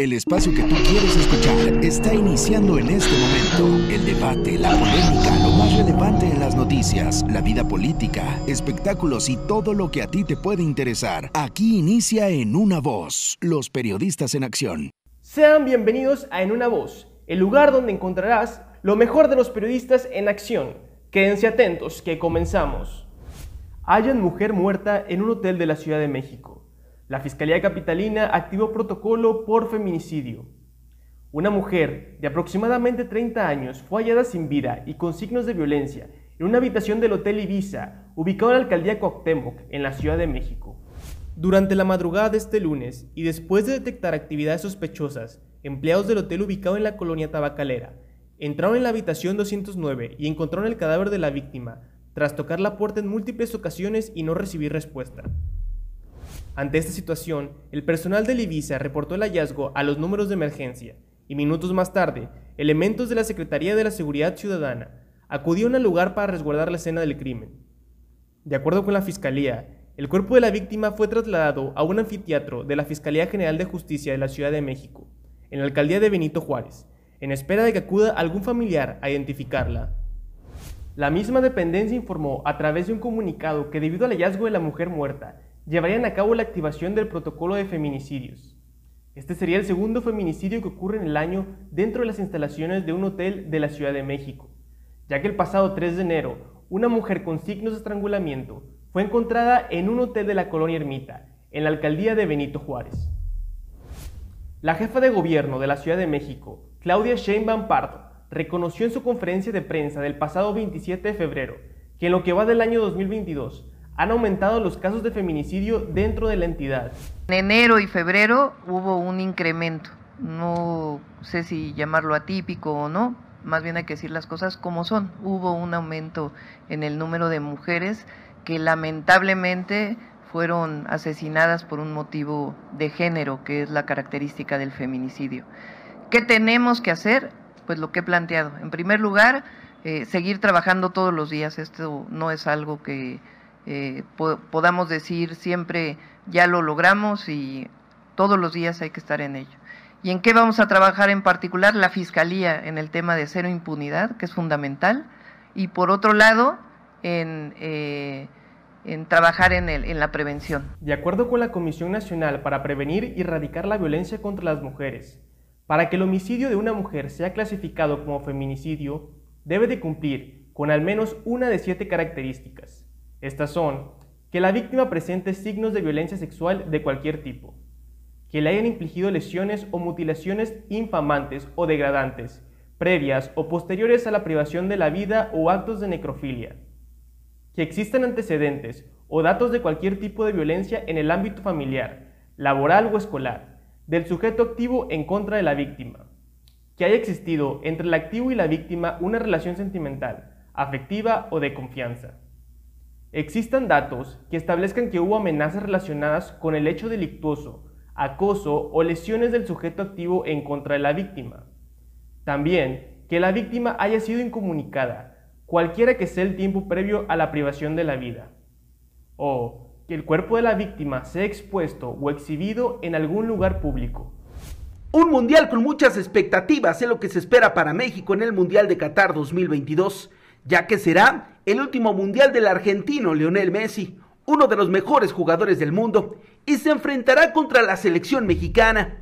El espacio que tú quieres escuchar está iniciando en este momento. El debate, la polémica, lo más relevante en las noticias, la vida política, espectáculos y todo lo que a ti te puede interesar. Aquí inicia En Una Voz, los periodistas en acción. Sean bienvenidos a En Una Voz, el lugar donde encontrarás lo mejor de los periodistas en acción. Quédense atentos, que comenzamos. Hayan mujer muerta en un hotel de la Ciudad de México. La Fiscalía Capitalina activó protocolo por feminicidio. Una mujer de aproximadamente 30 años fue hallada sin vida y con signos de violencia en una habitación del Hotel Ibiza, ubicado en la alcaldía Cuauhtémoc, en la Ciudad de México. Durante la madrugada de este lunes y después de detectar actividades sospechosas, empleados del hotel ubicado en la colonia Tabacalera entraron en la habitación 209 y encontraron el cadáver de la víctima, tras tocar la puerta en múltiples ocasiones y no recibir respuesta. Ante esta situación, el personal de Ibiza reportó el hallazgo a los números de emergencia y minutos más tarde, elementos de la Secretaría de la Seguridad Ciudadana acudieron al lugar para resguardar la escena del crimen. De acuerdo con la Fiscalía, el cuerpo de la víctima fue trasladado a un anfiteatro de la Fiscalía General de Justicia de la Ciudad de México, en la alcaldía de Benito Juárez, en espera de que acuda algún familiar a identificarla. La misma dependencia informó a través de un comunicado que debido al hallazgo de la mujer muerta llevarían a cabo la activación del protocolo de feminicidios. Este sería el segundo feminicidio que ocurre en el año dentro de las instalaciones de un hotel de la Ciudad de México, ya que el pasado 3 de enero, una mujer con signos de estrangulamiento fue encontrada en un hotel de la colonia Ermita, en la alcaldía de Benito Juárez. La jefa de gobierno de la Ciudad de México, Claudia Sheinbaum Pardo, reconoció en su conferencia de prensa del pasado 27 de febrero que en lo que va del año 2022 han aumentado los casos de feminicidio dentro de la entidad. En enero y febrero hubo un incremento, no sé si llamarlo atípico o no, más bien hay que decir las cosas como son. Hubo un aumento en el número de mujeres que lamentablemente fueron asesinadas por un motivo de género, que es la característica del feminicidio. ¿Qué tenemos que hacer? Pues lo que he planteado. En primer lugar, eh, seguir trabajando todos los días. Esto no es algo que eh, podamos decir siempre ya lo logramos y todos los días hay que estar en ello. ¿Y en qué vamos a trabajar en particular? La Fiscalía en el tema de cero impunidad, que es fundamental, y por otro lado, en, eh, en trabajar en, el, en la prevención. De acuerdo con la Comisión Nacional para Prevenir y Erradicar la Violencia contra las Mujeres, para que el homicidio de una mujer sea clasificado como feminicidio, debe de cumplir con al menos una de siete características. Estas son que la víctima presente signos de violencia sexual de cualquier tipo, que le hayan infligido lesiones o mutilaciones infamantes o degradantes, previas o posteriores a la privación de la vida o actos de necrofilia, que existan antecedentes o datos de cualquier tipo de violencia en el ámbito familiar, laboral o escolar, del sujeto activo en contra de la víctima, que haya existido entre el activo y la víctima una relación sentimental, afectiva o de confianza Existan datos que establezcan que hubo amenazas relacionadas con el hecho delictuoso, acoso o lesiones del sujeto activo en contra de la víctima. También que la víctima haya sido incomunicada, cualquiera que sea el tiempo previo a la privación de la vida. O que el cuerpo de la víctima sea expuesto o exhibido en algún lugar público. Un mundial con muchas expectativas es lo que se espera para México en el Mundial de Qatar 2022 ya que será el último mundial del argentino Lionel Messi, uno de los mejores jugadores del mundo, y se enfrentará contra la selección mexicana.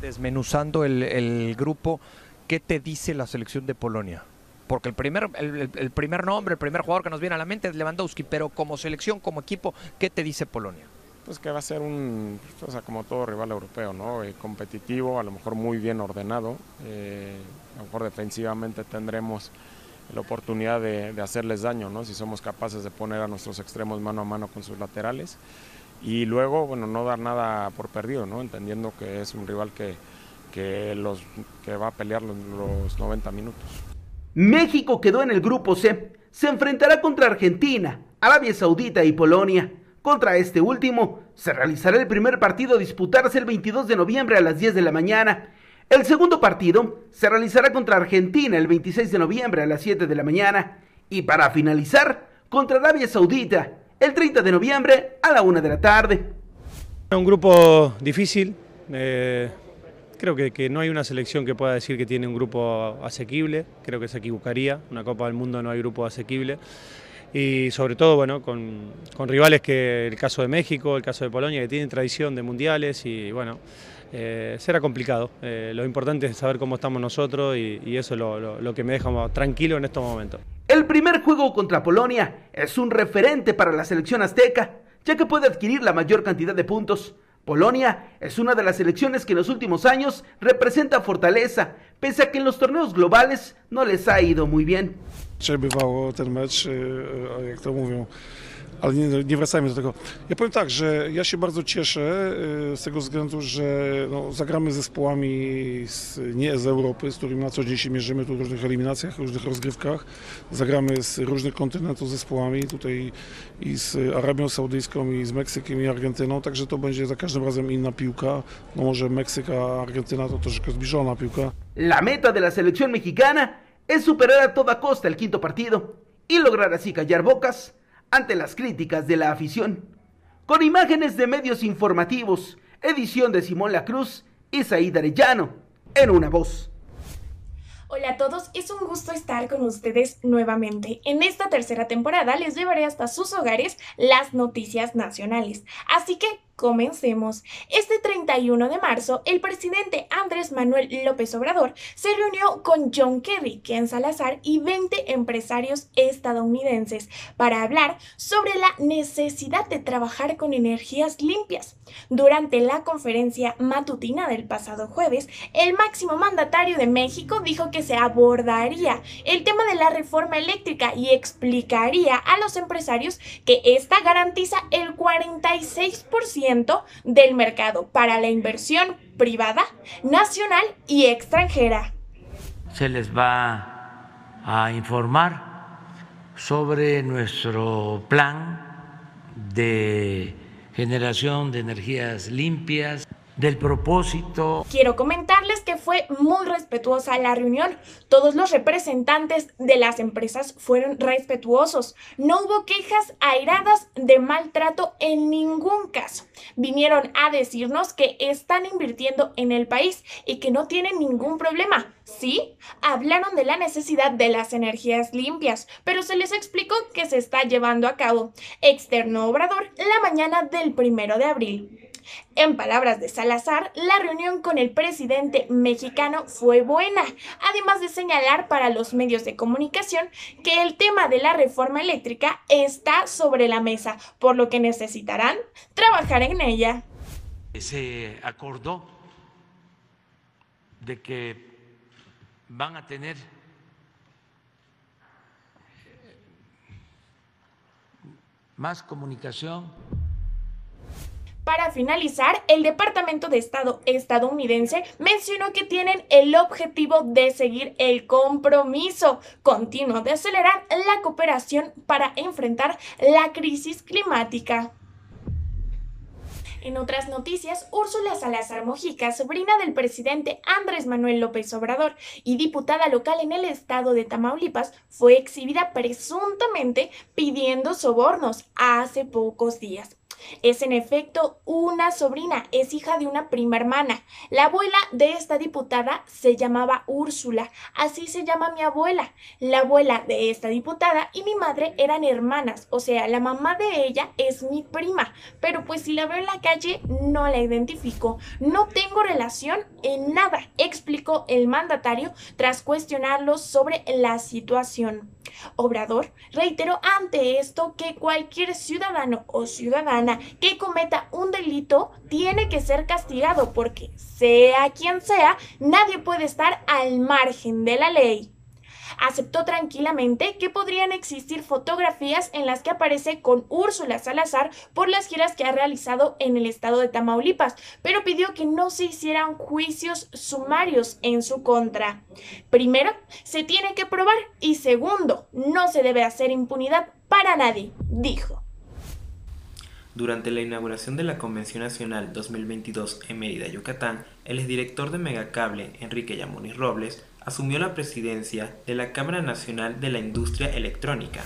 Desmenuzando el, grupo, ¿qué te dice la selección de Polonia? Porque el primer, el, primer nombre, el primer jugador que nos viene a la mente es Lewandowski, pero como selección, como equipo, ¿qué te dice Polonia? Pues que va a ser un, o sea, como todo rival europeo, ¿no? Eh, competitivo, a lo mejor muy bien ordenado. Eh, a lo mejor defensivamente tendremos la oportunidad de, hacerles daño, ¿no? si somos capaces de poner a nuestros extremos mano a mano con sus laterales. Y luego, bueno, no dar nada por perdido, ¿no? entendiendo que es un rival que, que, los, que va a pelear los, los 90 minutos. México quedó en el grupo C. Se enfrentará contra Argentina, Arabia Saudita y Polonia. Contra este último, se realizará el primer partido a disputarse el 22 de noviembre a las 10 de la mañana el segundo partido se realizará contra Argentina el 26 de noviembre a las 7 de la mañana y para finalizar contra Arabia Saudita el 30 de noviembre a la 1 de la tarde. Un grupo difícil, eh, Creo que, no hay una selección que pueda decir que tiene un grupo asequible, creo que se equivocaría, una Copa del Mundo no hay grupo asequible y sobre todo bueno, con, con, rivales que el caso de México, el caso de Polonia, que tienen tradición de mundiales y bueno, eh, será complicado. Eh, lo importante es saber cómo estamos nosotros y, y eso es lo, lo, lo, que me deja tranquilo en estos momentos. El primer juego contra Polonia es un referente para la selección azteca, ya que puede adquirir la mayor cantidad de puntos. Polonia es una de las selecciones que en los últimos años representa fortaleza, pese a que en los torneos globales no les ha ido muy bien. Ale nie, nie, wracajmy do tego. Ja powiem tak, że ja się bardzo cieszę z tego względu, że no, zagramy zespołami z, nie z Europy, z którymi na co dzień się mierzymy tu w różnych eliminacjach, różnych rozgrywkach. Zagramy z różnych kontynentów zespołami, tutaj i z Arabią Saudyjską, i z Meksykiem, i Argentyną, także to będzie za każdym razem inna piłka. No może Meksyk, a Argentyna to troszkę zbliżona piłka. La meta de la selección mexicana es superar a toda costa el quinto partido y lograr así callar bocas ante las críticas de la afición. Con imágenes de medios informativos, edición de Simón La Cruz y Said Arellano, en una voz. Hola a todos, es un gusto estar con ustedes nuevamente. En esta tercera temporada les llevaré hasta sus hogares las noticias nacionales. Así que Comencemos. Este 31 de marzo, el presidente Andrés Manuel López Obrador se reunió con John Kerry, Ken Salazar y 20 empresarios estadounidenses para hablar sobre la necesidad de trabajar con energías limpias. Durante la conferencia matutina del pasado jueves, el máximo mandatario de México dijo que se abordaría el tema de la reforma eléctrica y explicaría a los empresarios que esta garantiza el 46% del mercado para la inversión privada, nacional y extranjera. Se les va a informar sobre nuestro plan de generación de energías limpias del propósito. Quiero comentarles que fue muy respetuosa la reunión. Todos los representantes de las empresas fueron respetuosos. No hubo quejas airadas de maltrato en ningún caso. Vinieron a decirnos que están invirtiendo en el país y que no tienen ningún problema. Sí, hablaron de la necesidad de las energías limpias, pero se les explicó que se está llevando a cabo. Externo Obrador la mañana del primero de abril. En palabras de Salazar, la reunión con el presidente mexicano fue buena, además de señalar para los medios de comunicación que el tema de la reforma eléctrica está sobre la mesa, por lo que necesitarán trabajar en ella. Se acordó de que van a tener más comunicación para finalizar, el Departamento de Estado estadounidense mencionó que tienen el objetivo de seguir el compromiso continuo de acelerar la cooperación para enfrentar la crisis climática. En otras noticias, Úrsula Salazar Mojica, sobrina del presidente Andrés Manuel López Obrador y diputada local en el estado de Tamaulipas, fue exhibida presuntamente pidiendo sobornos hace pocos días. Es en efecto una sobrina, es hija de una prima hermana. La abuela de esta diputada se llamaba Úrsula, así se llama mi abuela. La abuela de esta diputada y mi madre eran hermanas, o sea, la mamá de ella es mi prima, pero pues si la veo en la calle no la identifico. No tengo relación en nada, explicó el mandatario tras cuestionarlo sobre la situación. Obrador reiteró ante esto que cualquier ciudadano o ciudadana que cometa un delito tiene que ser castigado porque, sea quien sea, nadie puede estar al margen de la ley aceptó tranquilamente que podrían existir fotografías en las que aparece con Úrsula Salazar por las giras que ha realizado en el estado de Tamaulipas, pero pidió que no se hicieran juicios sumarios en su contra. Primero, se tiene que probar y segundo, no se debe hacer impunidad para nadie, dijo. Durante la inauguración de la Convención Nacional 2022 en Mérida, Yucatán, el exdirector de Megacable, Enrique Yamunis Robles, asumió la presidencia de la Cámara Nacional de la Industria Electrónica,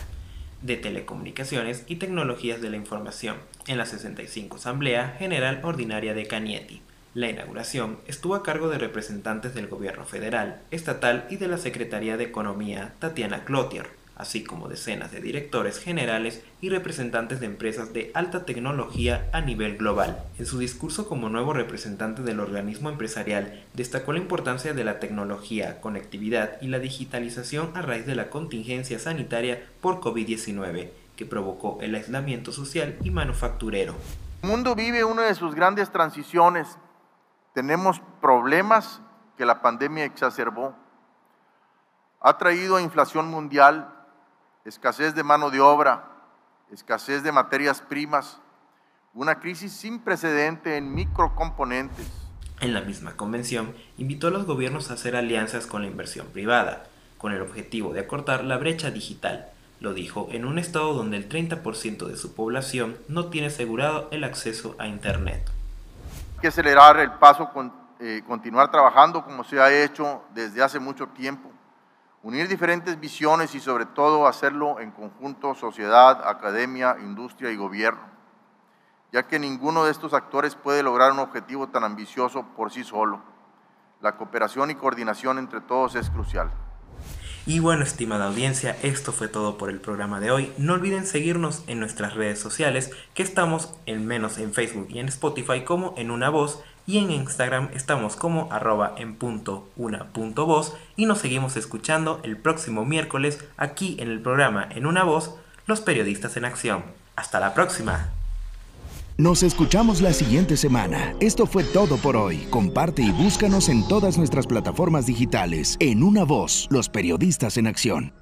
de Telecomunicaciones y Tecnologías de la Información en la 65 Asamblea General Ordinaria de Canieti, La inauguración estuvo a cargo de representantes del gobierno federal, estatal y de la Secretaría de Economía, Tatiana Clotier, así como decenas de directores generales y representantes de empresas de alta tecnología a nivel global. En su discurso como nuevo representante del organismo empresarial, destacó la importancia de la tecnología, conectividad y la digitalización a raíz de la contingencia sanitaria por COVID-19, que provocó el aislamiento social y manufacturero. El mundo vive una de sus grandes transiciones tenemos problemas que la pandemia exacerbó. Ha traído inflación mundial, escasez de mano de obra, escasez de materias primas, una crisis sin precedente en microcomponentes. En la misma convención, invitó a los gobiernos a hacer alianzas con la inversión privada, con el objetivo de acortar la brecha digital. Lo dijo en un estado donde el 30% de su población no tiene asegurado el acceso a Internet que acelerar el paso, con, eh, continuar trabajando como se ha hecho desde hace mucho tiempo, unir diferentes visiones y sobre todo hacerlo en conjunto sociedad, academia, industria y gobierno, ya que ninguno de estos actores puede lograr un objetivo tan ambicioso por sí solo. La cooperación y coordinación entre todos es crucial. Y bueno, estimada audiencia, esto fue todo por el programa de hoy. No olviden seguirnos en nuestras redes sociales, que estamos en menos en Facebook y en Spotify como en una voz, y en Instagram estamos como arroba en punto una punto y nos seguimos escuchando el próximo miércoles aquí en el programa En una voz, los periodistas en acción. Hasta la próxima. Nos escuchamos la siguiente semana. Esto fue todo por hoy. Comparte y búscanos en todas nuestras plataformas digitales. En una voz, los periodistas en acción.